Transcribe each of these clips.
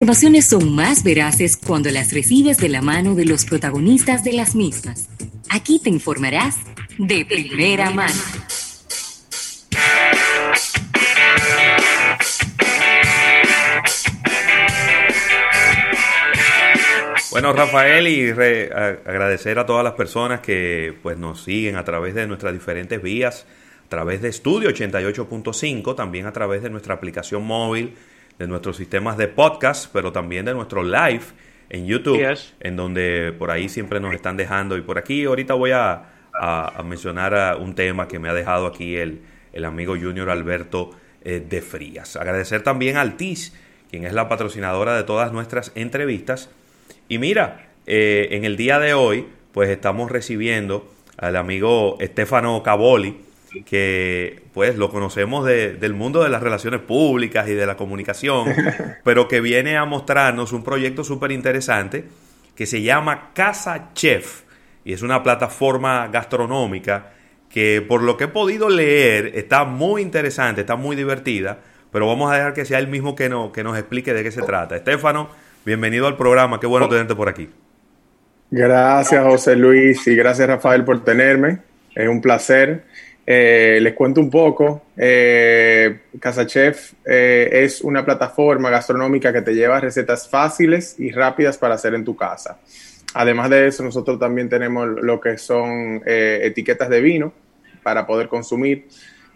informaciones son más veraces cuando las recibes de la mano de los protagonistas de las mismas. Aquí te informarás de primera mano. Bueno, Rafael, y agradecer a todas las personas que pues nos siguen a través de nuestras diferentes vías, a través de Estudio 88.5, también a través de nuestra aplicación móvil de nuestros sistemas de podcast, pero también de nuestro live en YouTube, en donde por ahí siempre nos están dejando. Y por aquí ahorita voy a, mencionar un tema que me ha dejado aquí el, el amigo Junior Alberto eh, de Frías. Agradecer también al TIS, quien es la patrocinadora de todas nuestras entrevistas. Y mira, eh, en el día de hoy, pues estamos recibiendo al amigo Estefano Caboli, que pues lo conocemos del mundo de las relaciones públicas y de la comunicación, pero que viene a mostrarnos un proyecto súper interesante que se llama Casa Chef y es una plataforma gastronómica que por lo que he podido leer está muy interesante, está muy divertida, pero vamos a dejar que sea él mismo que, no, que nos explique de qué se trata. Estefano, bienvenido al programa, qué bueno oh. tenerte por aquí. Gracias José Luis y gracias Rafael por tenerme, es un placer. Eh, les cuento un poco. Eh, Casa Chef eh, es una plataforma gastronómica que te lleva recetas fáciles y rápidas para hacer en tu casa. Además de eso, nosotros también tenemos lo que son etiquetas de vino para poder consumir.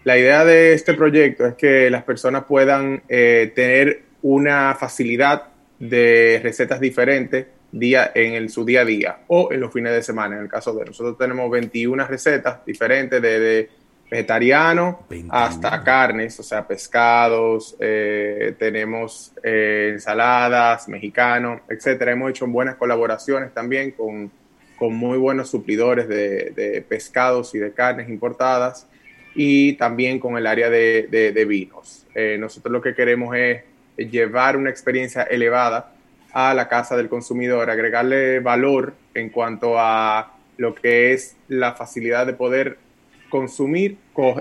La idea de este proyecto es que las personas puedan tener una facilidad de recetas diferentes día, en su día a día o en los fines de semana. En el caso de nosotros tenemos 21 recetas diferentes de vegetariano hasta carnes, o sea, pescados, eh, tenemos eh, ensaladas, mexicano, etcétera. Hemos hecho buenas colaboraciones también con, con muy buenos suplidores de, pescados y de carnes importadas y también con el área de, de vinos. Eh, nosotros lo que queremos es llevar una experiencia elevada a la casa del consumidor, agregarle valor en cuanto a lo que es la facilidad de poder consumir,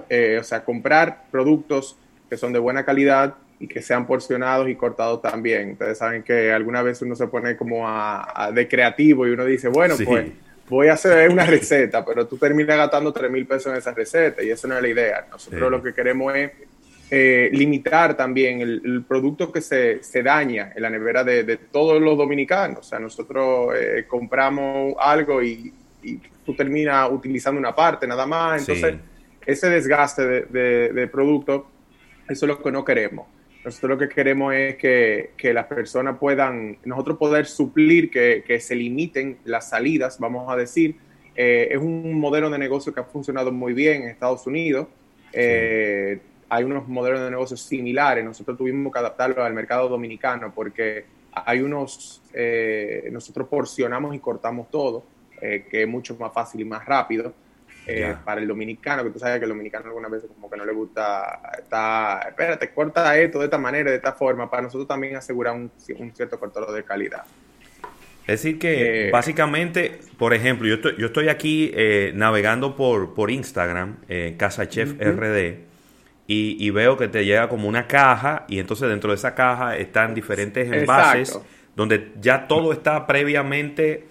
eh, o sea, comprar productos que son de buena calidad y que sean porcionados y cortados también. Ustedes saben que alguna vez uno se pone como a, de creativo y uno dice, bueno, pues voy a hacer una receta, pero tú terminas gastando 3 mil pesos en esa receta y eso no es la idea. Nosotros lo que queremos es eh, limitar también el, producto que se, se, daña en la nevera de, todos los dominicanos. O sea, nosotros eh, compramos algo y y tú terminas utilizando una parte nada más. Entonces, ese desgaste de, de, producto, eso es lo que no queremos. Nosotros lo que queremos es que, que las personas puedan, nosotros poder suplir, que, que, se limiten las salidas, vamos a decir. Eh, es un modelo de negocio que ha funcionado muy bien en Estados Unidos. Eh, hay unos modelos de negocio similares. Nosotros tuvimos que adaptarlo al mercado dominicano porque hay unos, eh, nosotros porcionamos y cortamos todo. Eh, que es mucho más fácil y más rápido. Eh, para el dominicano, que tú sabes que el dominicano algunas veces como que no le gusta, está, espérate, corta esto de esta manera, de esta forma, para nosotros también asegurar un, cierto control de calidad. Es decir, que eh, básicamente, por ejemplo, yo estoy, yo estoy aquí navegando por, por Instagram, Casa Chef RD, y, veo que te llega como una caja, y entonces dentro de esa caja están diferentes envases, donde ya todo está previamente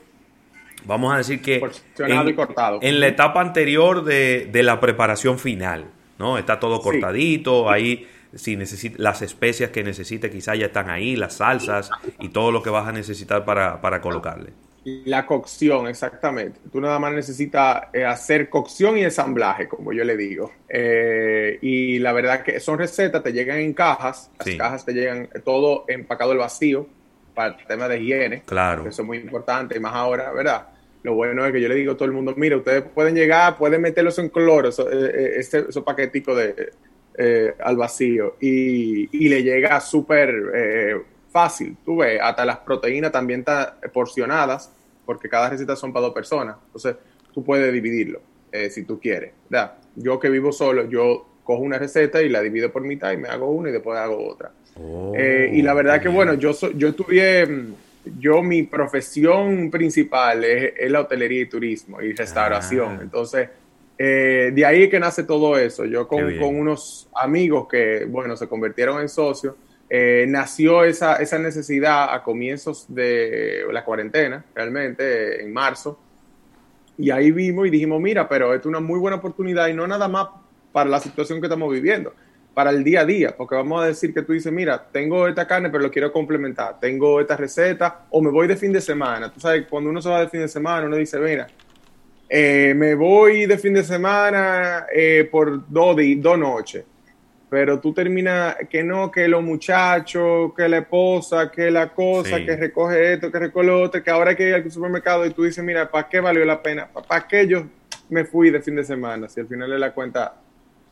vamos a decir que en, la etapa anterior de, la preparación final, ¿no? Está todo cortadito, ahí si necesita, las especias que necesite quizás ya están ahí, las salsas y todo lo que vas a necesitar para, para colocarle. La cocción, exactamente. Tú nada más necesitas eh, hacer cocción y ensamblaje, como yo le digo. Eh, y la verdad que son recetas, te llegan en cajas, las cajas te llegan todo empacado al vacío para el tema de higiene. Claro. Eso es muy importante, y más ahora, ¿verdad? Lo bueno es que yo le digo a todo el mundo, mira, ustedes pueden llegar, pueden meterlos en cloro, eh, eh, este, esos paqueticos de, eh, al vacío, y, y le llega súper fácil. Tú ves, hasta las proteínas también están porcionadas, porque cada receta son para dos personas. Entonces, tú puedes dividirlo, si tú quieres. ¿verdad? Yo que vivo solo, yo cojo una receta y la divido por mitad y me hago una y después hago otra. Oh, y la verdad que, bueno, yo, yo estudié yo mi profesión principal es, la hotelería y turismo y restauración. Ah. Entonces, eh, de ahí que nace todo eso. Yo con, unos amigos que, bueno, se convirtieron en socios, eh, nació esa, esa necesidad a comienzos de la cuarentena, realmente en marzo, y ahí vimos y dijimos, mira, pero es una muy buena oportunidad y no nada más para la situación que estamos viviendo, para el día a día, porque vamos a decir que tú dices, mira, tengo esta carne, pero lo quiero complementar, tengo esta receta, o me voy de fin de semana. Tú sabes, cuando uno se va de fin de semana, uno dice, mira, eh, me voy de fin de semana eh, por dos, dos noches pero tú terminas que no, que los muchachos, que la esposa, que la cosa, que recoge esto, que recoge lo otro, que ahora hay que ir al supermercado y tú dices, mira, ¿para qué valió la pena? ¿Para qué yo me fui de fin de semana? Si al final de la cuenta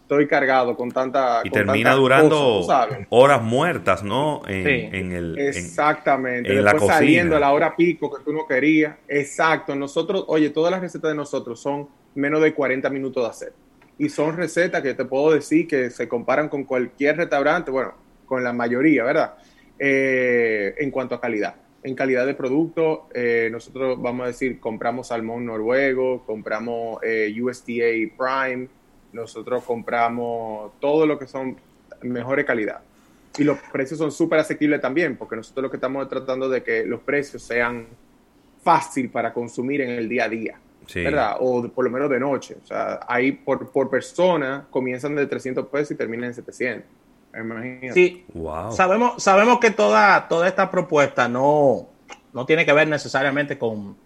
estoy cargado con tanta... Y termina durando horas muertas, ¿no? En, el, Exactamente. En, Después saliendo a la hora pico que tú no querías. Exacto. Nosotros, oye, todas las recetas de nosotros son menos de 40 minutos de hacer y son recetas que te puedo decir que se comparan con cualquier restaurante, bueno, con la mayoría, ¿verdad? Eh, en cuanto a calidad. En calidad de producto, eh, nosotros vamos a decir, compramos salmón noruego, compramos eh, USDA Prime, nosotros compramos todo lo que son mejores calidad. Y los precios son súper asequibles también, porque nosotros lo que estamos tratando de que los precios sean fácil para consumir en el día a día. ¿verdad? O por lo menos de noche. O sea, ahí por, por persona comienzan de 300 pesos y terminan en 700. Imagínate. Sí, wow. sabemos, sabemos que toda, toda esta propuesta no, no tiene que ver necesariamente con,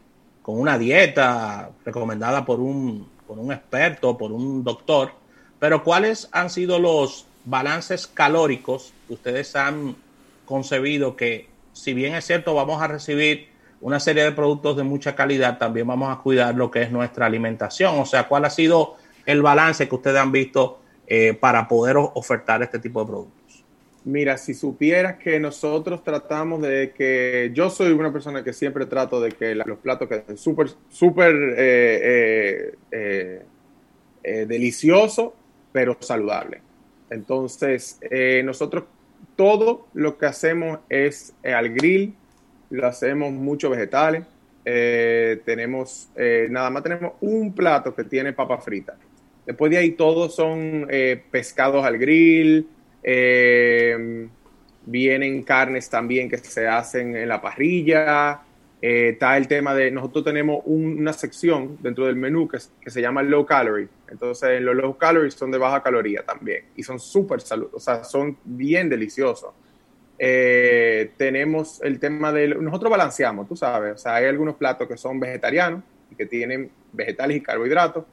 con una dieta recomendada por un, por un experto, por un doctor, pero ¿cuáles han sido los balances calóricos que ustedes han concebido que, si bien es cierto, vamos a recibir una serie de productos de mucha calidad, también vamos a cuidar lo que es nuestra alimentación. O sea, ¿cuál ha sido el balance que ustedes han visto eh, para poder ofertar este tipo de productos? Mira, si supieras que nosotros tratamos de que yo soy una persona que siempre trato de que los platos queden súper, súper eh, eh, deliciosos, pero saludables. Entonces, nosotros todo lo que hacemos es al grill, lo hacemos mucho vegetales. Eh, tenemos, eh, nada más tenemos un plato que tiene papa frita. Después de ahí todos son eh, pescados al grill, vienen carnes también que se hacen en la parrilla. está el tema de, nosotros tenemos una sección dentro del menú que, que, se llama low calorie. Entonces los low calories son de baja caloría también y son súper salud, o sea, son bien deliciosos. Eh, tenemos el tema de... Nosotros balanceamos, tú sabes, o sea, hay algunos platos que son vegetarianos y que tienen vegetales y carbohidratos,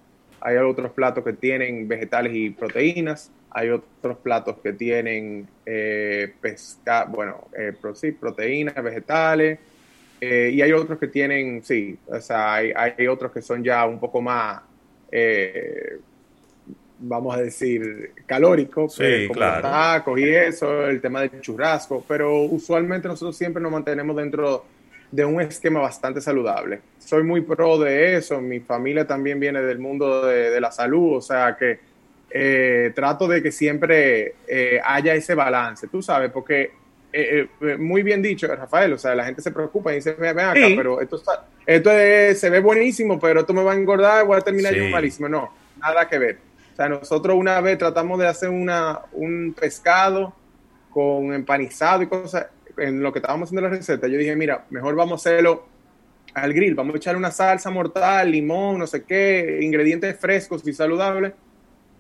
hay otros platos que tienen vegetales y proteínas, hay otros platos que tienen eh, pesca, bueno, eh, sí, proteínas, vegetales, eh, y hay otros que tienen, sí, o sea, hay, hay otros que son ya un poco más vamos a decir, calórico, sí, pues, como claro. tacos y eso, el tema del churrasco, pero usualmente nosotros siempre nos mantenemos dentro de un esquema bastante saludable. Soy muy pro de eso, mi familia también viene del mundo de, la salud, o sea que eh, trato de que siempre eh, haya ese balance, tú sabes, porque eh, muy bien dicho, Rafael, o sea, la gente se preocupa y dice, ven acá, pero esto, está, esto se ve buenísimo, pero esto me va a engordar, voy a terminar yo malísimo. No, nada que ver. Sea, nosotros una vez tratamos de hacer una, un pescado con empanizado y cosas, en lo que estábamos haciendo la receta, yo dije, mira, mejor vamos a hacerlo al grill, vamos a echarle una salsa mortal, limón, no sé qué, ingredientes frescos y saludables,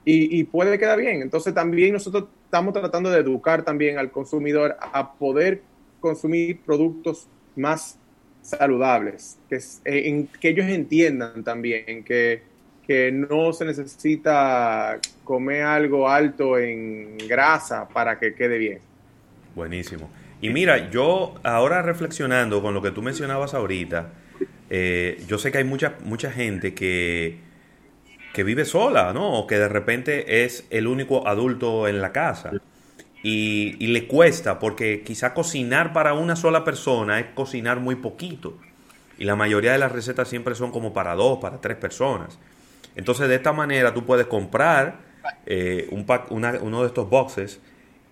y, y puede quedar bien. Entonces también nosotros estamos tratando de educar también al consumidor a poder consumir productos más saludables, que, eh, que ellos entiendan también que que no se necesita comer algo alto en grasa para que quede bien. Buenísimo. Y mira, yo ahora reflexionando con lo que tú mencionabas ahorita, eh, yo sé que hay mucha, mucha gente que, que vive sola, ¿no? O que de repente es el único adulto en la casa. Y, y, le cuesta, porque quizá cocinar para una sola persona es cocinar muy poquito. Y la mayoría de las recetas siempre son como para dos, para tres personas. Entonces, de esta manera tú puedes comprar eh, un uno de estos boxes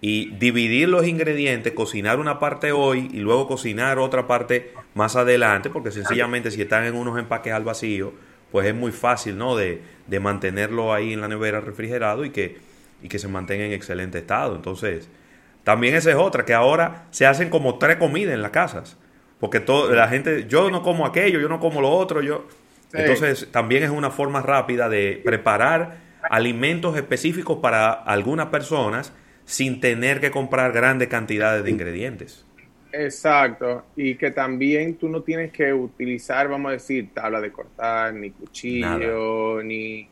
y dividir los ingredientes, cocinar una parte hoy y luego cocinar otra parte más adelante, porque sencillamente si están en unos empaques al vacío, pues es muy fácil, ¿no? De, de mantenerlo ahí en la nevera refrigerado y que, y que se mantenga en excelente estado. Entonces, También esa es otra, que ahora se hacen como tres comidas en las casas. Porque todo, la gente, yo no como aquello, yo no como lo otro, yo... Entonces, también es una forma rápida de preparar alimentos específicos para algunas personas sin tener que comprar grandes cantidades de ingredientes. Exacto, y que también tú no tienes que utilizar, vamos a decir, tabla de cortar, ni cuchillo, ni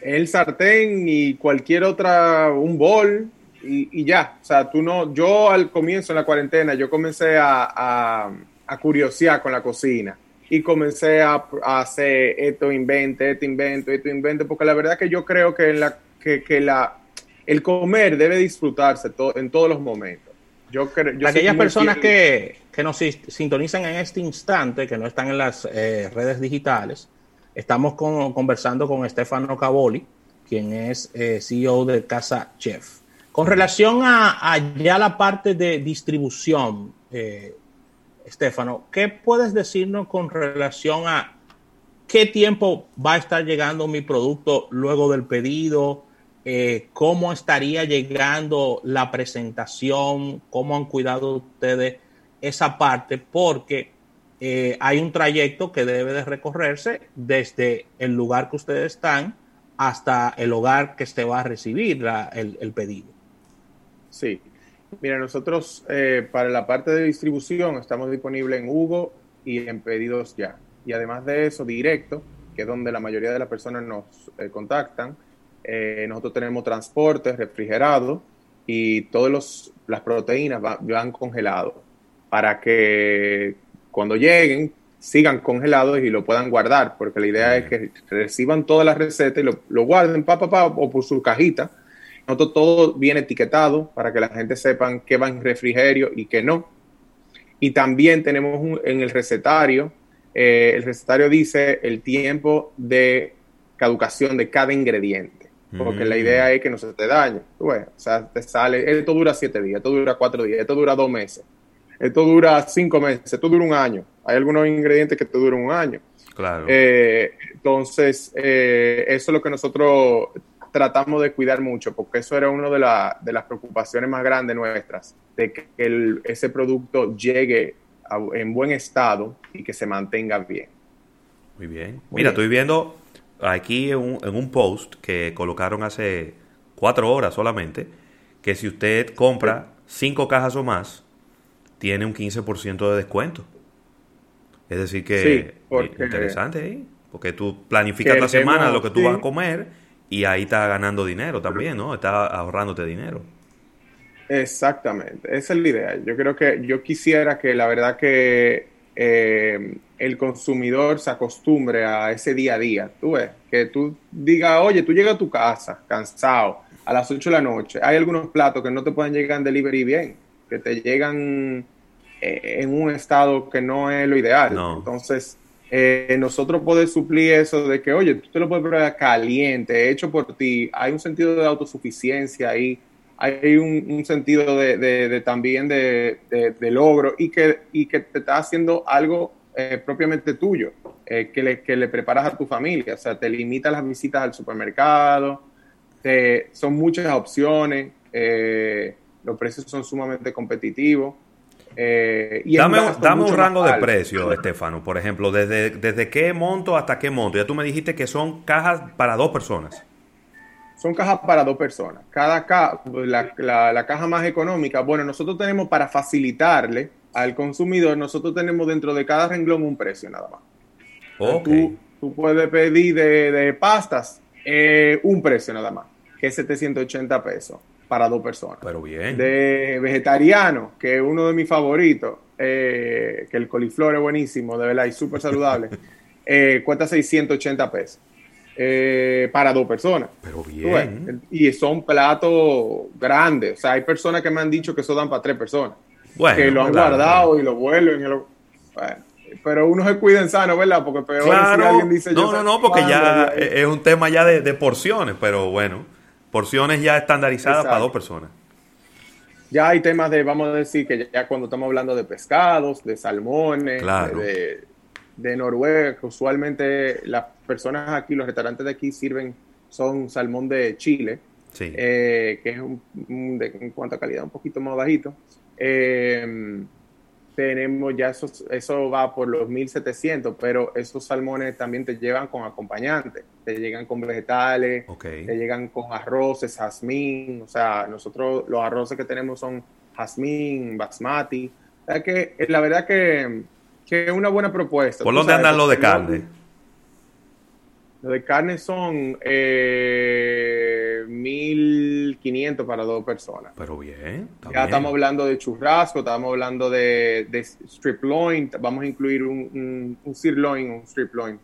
el sartén, ni cualquier otra, un bol, y, ya. O sea, tú no, yo al comienzo en la cuarentena, yo comencé a, a, curiosear con la cocina y comencé a, hacer esto invente, esto invento, esto invento, porque la verdad que yo creo que, en la, que, que la, el comer debe disfrutarse en todos los momentos. Yo creo, Aquellas personas que, que, nos sintonizan en este instante, que no están en las eh, redes digitales, estamos conversando con Stefano Cavoli, quien es eh, CEO de Casa Chef. Con relación a, ya la parte de distribución, eh, Estefano, ¿qué puedes decirnos con relación a qué tiempo va a estar llegando mi producto luego del pedido? Eh, ¿Cómo estaría llegando la presentación? ¿Cómo han cuidado ustedes esa parte? Porque eh, hay un trayecto que debe de recorrerse desde el lugar que ustedes están hasta el hogar que se va a recibir el pedido. Sí. Mira, nosotros eh, para la parte de distribución estamos disponibles en Hugo y en Pedidos Ya. Y además de eso, directo, que es donde la mayoría de las personas nos eh, contactan, eh, nosotros tenemos transporte refrigerado y todas las proteínas van, congeladas para que cuando lleguen sigan congelados y lo puedan guardar, porque la idea es que reciban todas las recetas y lo, lo guarden pa, pa, pa, o por su cajita nosotros todo viene etiquetado para que la gente sepan qué va en refrigerio y qué no. Y también tenemos en el recetario, eh, el recetario dice el tiempo de caducación de cada ingrediente. Porque la idea es que no se te dañe. o sea, te sale, esto dura siete días, esto dura cuatro días, esto dura dos meses, esto dura cinco meses, esto dura un año. Hay algunos ingredientes que te duran un año. Claro. Eh, entonces, eh, eso es lo que nosotros tratamos de cuidar mucho, porque eso era una de, de las preocupaciones más grandes nuestras, de que ese producto llegue en buen estado y que se mantenga bien. Muy bien. Mira, estoy viendo aquí en un, en un, post que colocaron hace cuatro horas solamente, que si usted compra cinco cajas o más, tiene un 15% de descuento. Es decir que interesante ahí, porque tú planificas la semana lo que tú vas a comer y ahí está ganando dinero también, ¿no? Está ahorrándote dinero. Exactamente, esa es la idea. Yo creo que yo quisiera que la verdad que eh, el consumidor se acostumbre a ese día a día. Tú ves, que tú digas, oye, tú llegas a tu casa cansado a las 8 de la noche. Hay algunos platos que no te pueden llegar en delivery bien, que te llegan eh, en un estado que no es lo ideal. Entonces, eh, nosotros poder suplir eso de que, oye, tú te lo puedes probar caliente, hecho por ti, hay un sentido de autosuficiencia ahí, hay un, sentido de, también de, logro y que, y que te está haciendo algo eh, propiamente tuyo, eh, que, le, que le preparas a tu familia, o sea, te limita las visitas al supermercado, son muchas opciones, los precios son sumamente competitivos. Eh, y dame, un rango de precio, Estefano. Por ejemplo, desde, ¿desde qué monto hasta qué monto? Ya tú me dijiste que son cajas para dos personas. Son cajas para dos personas. Cada caja, la, caja más económica, bueno, nosotros tenemos para facilitarle al consumidor, nosotros tenemos dentro de cada renglón un precio nada más. Tú, puedes pedir de, pastas eh, un precio nada más, que es 780 pesos para dos personas. Pero bien. De vegetariano, que es uno de mis favoritos, eh, que el coliflor es buenísimo, de verdad, y súper saludable, eh, cuesta 680 pesos. Eh, para dos personas. Pero bien. Y son platos grandes. O sea, hay personas que me han dicho que eso dan para tres personas. Bueno, que lo han guardado y lo vuelven. pero uno se cuida en sano, ¿verdad? Porque peor si alguien dice... No, no, no, porque ya es un tema ya de porciones, pero bueno. Porciones ya estandarizadas para dos personas. Ya hay temas de, vamos a decir, que ya cuando estamos hablando de pescados, de salmones, de, Noruega, que usualmente las personas aquí, los restaurantes de aquí sirven, son salmón de Chile. que es un, en cuanto a calidad un poquito más bajito. tenemos ya eso, eso va por los 1700, pero esos salmones también te llevan con acompañantes, te llegan con vegetales, te llegan con arroces, jazmín, o sea, nosotros los arroces que tenemos son jazmín, basmati, o sea que la verdad que, que es una buena propuesta. ¿Por dónde andan los de carne? Los de carne son eh, 1500 para dos personas. Pero bien. ya estamos hablando de churrasco, estamos hablando de, strip loin, vamos a incluir un, un, sirloin, un strip loin.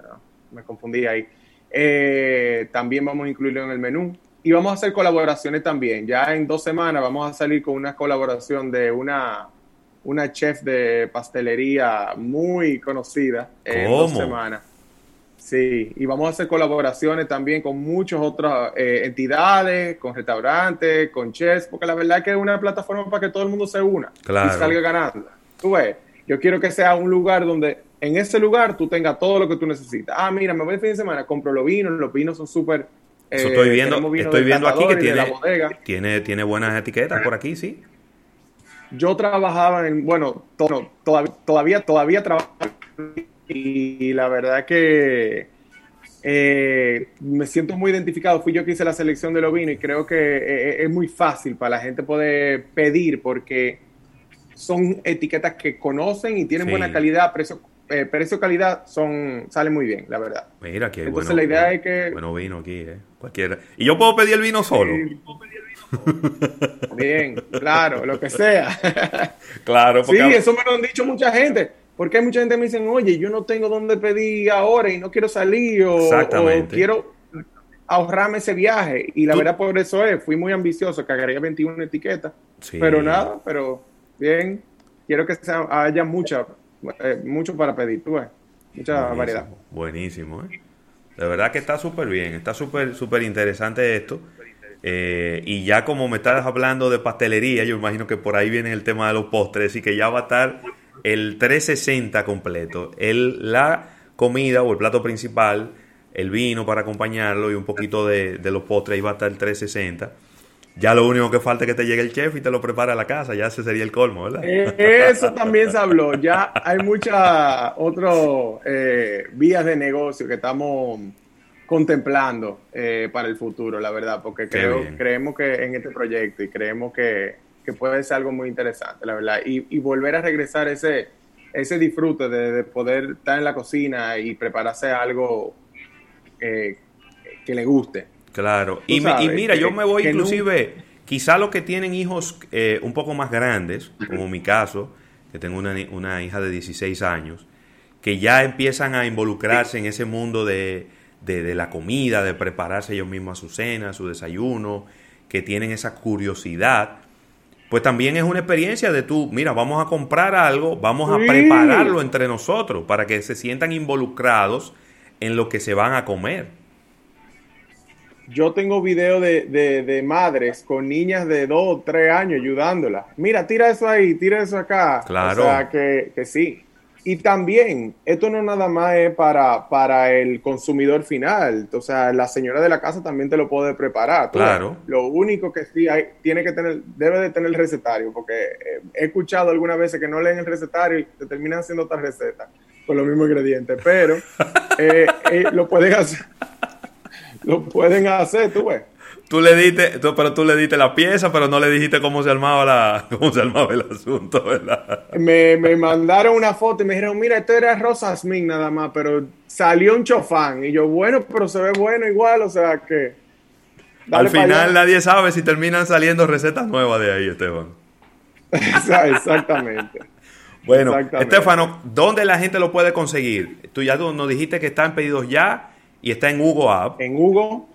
Ah, me confundí ahí. Eh, también vamos a incluirlo en el menú. Y vamos a hacer colaboraciones también. Ya en dos semanas vamos a salir con una colaboración de una, una chef de pastelería muy conocida en dos semanas. Sí, y vamos a hacer colaboraciones también con muchas otras eh, entidades, con restaurantes, con chefs, porque la verdad es que es una plataforma para que todo el mundo se una y salga ganando. Tú ves, yo quiero que sea un lugar donde en ese lugar tú tengas todo lo que tú necesitas. Ah, mira, me voy el fin de semana, compro los vinos, los vinos son súper... Eso estoy eh, viendo, estoy viendo aquí que tiene, tiene, tiene buenas etiquetas por aquí, sí. Yo trabajaba en, bueno, todavía, todavía, todavía trabajo y la verdad que eh, me siento muy identificado. Fui yo que hice la selección de los vinos y creo que eh, eh, es muy fácil para la gente poder pedir porque son etiquetas que conocen y tienen buena calidad, precio, precio calidad son sale muy bien, la verdad. Mira que Entonces la idea es que bueno vino aquí, eh. Cualquiera. Y yo puedo pedir el vino solo. Bien, claro, lo que sea. claro, porque... Sí, eso me lo han dicho mucha gente porque hay mucha gente que me dicen, oye, yo no tengo dónde pedir ahora y no quiero salir o, quiero ahorrarme ese viaje. Y la verdad por eso es, fui muy ambicioso, cagaría 21 etiquetas. Pero nada, pero bien, quiero que haya mucha, eh, mucho para pedir, tú ves, mucha variedad. Buenísimo, ¿eh? De verdad que está súper bien, está súper, súper interesante esto. Eh, y ya como me estás hablando de pastelería, yo imagino que por ahí viene el tema de los postres y que ya va a estar el 360 completo. El, la comida o el plato principal, el vino para acompañarlo y un poquito de, los postres, ahí va a estar el 360. Ya lo único que falta es que te llegue el chef y te lo prepara a la casa, ya ese sería el colmo, ¿verdad? Eh, eso también se habló, ya hay muchas otras eh, vías de negocio que estamos contemplando eh, para el futuro, la verdad, porque creo, creemos que en este proyecto y creemos que que puede ser algo muy interesante, la verdad. Y, volver a regresar ese, ese disfrute de, poder estar en la cocina y prepararse algo eh, que le guste. Claro. Y, mira, yo me voy inclusive, quizá los que tienen hijos eh, un poco más grandes, como mi caso, que tengo una, una hija de 16 años, que ya empiezan a involucrarse en ese mundo de, de, de, la comida, de prepararse ellos mismos a su cena, su desayuno, que tienen esa curiosidad pues también es una experiencia de tú, mira, vamos a comprar algo, vamos a prepararlo entre nosotros para que se sientan involucrados en lo que se van a comer. Yo tengo video de, de, madres con niñas de dos o tres años ayudándolas. Mira, tira eso ahí, tira eso acá. Claro. O sea, que, que sí. Y también, esto no nada más es para, para el consumidor final. O sea, la señora de la casa también te lo puede preparar. Claro. Lo único que sí hay, tiene que tener, debe de tener el recetario, porque eh, he escuchado algunas veces que no leen el recetario y te terminan haciendo otra receta con los mismos ingredientes. Pero eh, eh, lo pueden hacer. Lo pueden hacer, tú ves tú le diste, pero tú le diste la pieza, pero no le dijiste cómo se armaba la, cómo se armaba el asunto, ¿verdad? Me, me mandaron una foto y me dijeron, mira, esto era Rosa Smith nada más, pero salió un chofán. Y yo, bueno, pero se ve bueno igual, o sea que. Al final nadie sabe si terminan saliendo recetas nuevas de ahí, Esteban. Exactamente. bueno, Estefano, ¿dónde la gente lo puede conseguir? Tú ya nos dijiste que está en pedidos ya y está en Hugo App. En Hugo,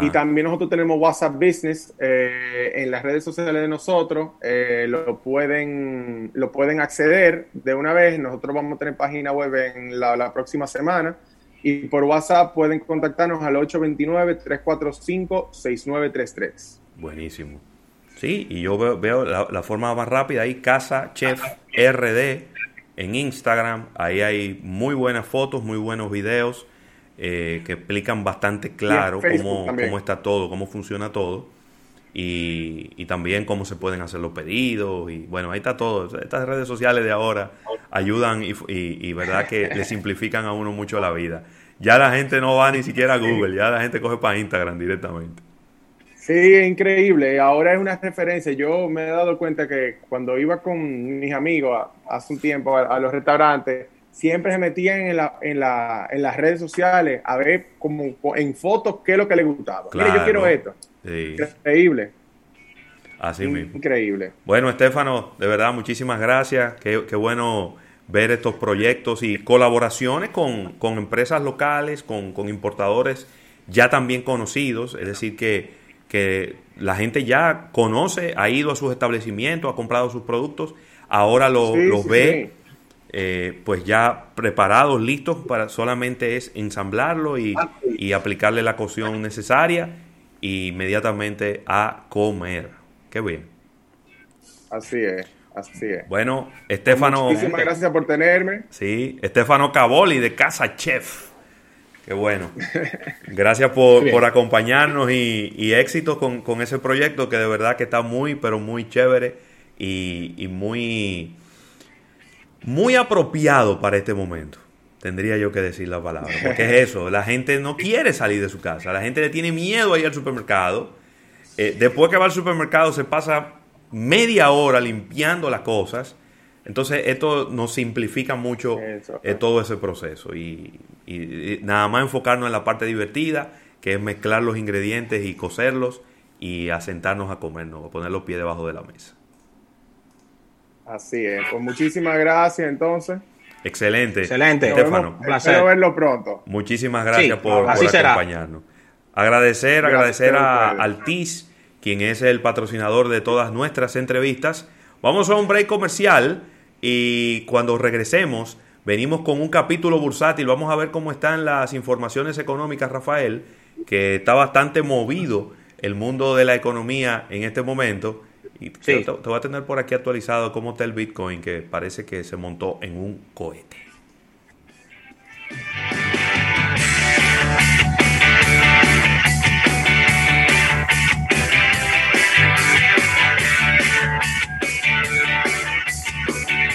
y también nosotros tenemos WhatsApp Business eh, en las redes sociales de nosotros. Eh, lo, pueden, lo pueden acceder de una vez. Nosotros vamos a tener página web en la, próxima semana. Y por WhatsApp pueden contactarnos al 829-345-6933. Buenísimo. Sí, y yo veo, la, la, forma más rápida ahí, Casa Chef RD en Instagram. Ahí hay muy buenas fotos, muy buenos videos eh, que explican bastante claro cómo, cómo, está todo, cómo funciona todo. Y, y, también cómo se pueden hacer los pedidos. Y bueno, ahí está todo. Estas redes sociales de ahora ayudan y, y, verdad que le simplifican a uno mucho la vida. Ya la gente no va ni siquiera a Google, ya la gente coge para Instagram directamente. Sí, es increíble. Ahora es una referencia. Yo me he dado cuenta que cuando iba con mis amigos hace un tiempo a, los restaurantes, siempre se metían en, la, en, la, en las redes sociales a ver como en fotos qué es lo que les gustaba. Mire, yo quiero esto. Increíble. Así mismo. Increíble. Bueno, Estefano, de verdad, muchísimas gracias. Qué, qué bueno ver estos proyectos y colaboraciones con, con empresas locales, con, con, importadores ya también conocidos, es decir, que, que, la gente ya conoce, ha ido a sus establecimientos, ha comprado sus productos, ahora lo, los ve eh, pues ya preparados, listos para solamente es ensamblarlo y, ah, y aplicarle la cocción necesaria e inmediatamente a comer. Qué bien. Así es. Así es. Bueno, Estefano. Muchísimas gracias por tenerme. Sí, Estefano Caboli de Casa Chef. Qué bueno. Gracias por, por acompañarnos y, y éxitos con, con, ese proyecto que de verdad que está muy, pero muy chévere y, y muy, muy apropiado para este momento. Tendría yo que decir la palabra. Porque es eso, la gente no quiere salir de su casa. La gente le tiene miedo a ir al supermercado. Eh, después que va al supermercado se pasa media hora limpiando las cosas. Entonces esto nos simplifica mucho eh, todo ese proceso y, nada más enfocarnos en la parte divertida, que es mezclar los ingredientes y cocerlos y asentarnos a comernos, a poner los pies debajo de la mesa. Así es, pues muchísimas gracias entonces. Excelente. Excelente. Estefano. Un placer. Espero verlo pronto. Muchísimas gracias por, por acompañarnos. Agradecer, agradecer a Altis quien es el patrocinador de todas nuestras entrevistas. Vamos a un break comercial y cuando regresemos venimos con un capítulo bursátil. Vamos a ver cómo están las informaciones económicas, Rafael, que está bastante movido el mundo de la economía en este momento. Y te, te, voy a tener por aquí actualizado cómo está el Bitcoin, que parece que se montó en un cohete.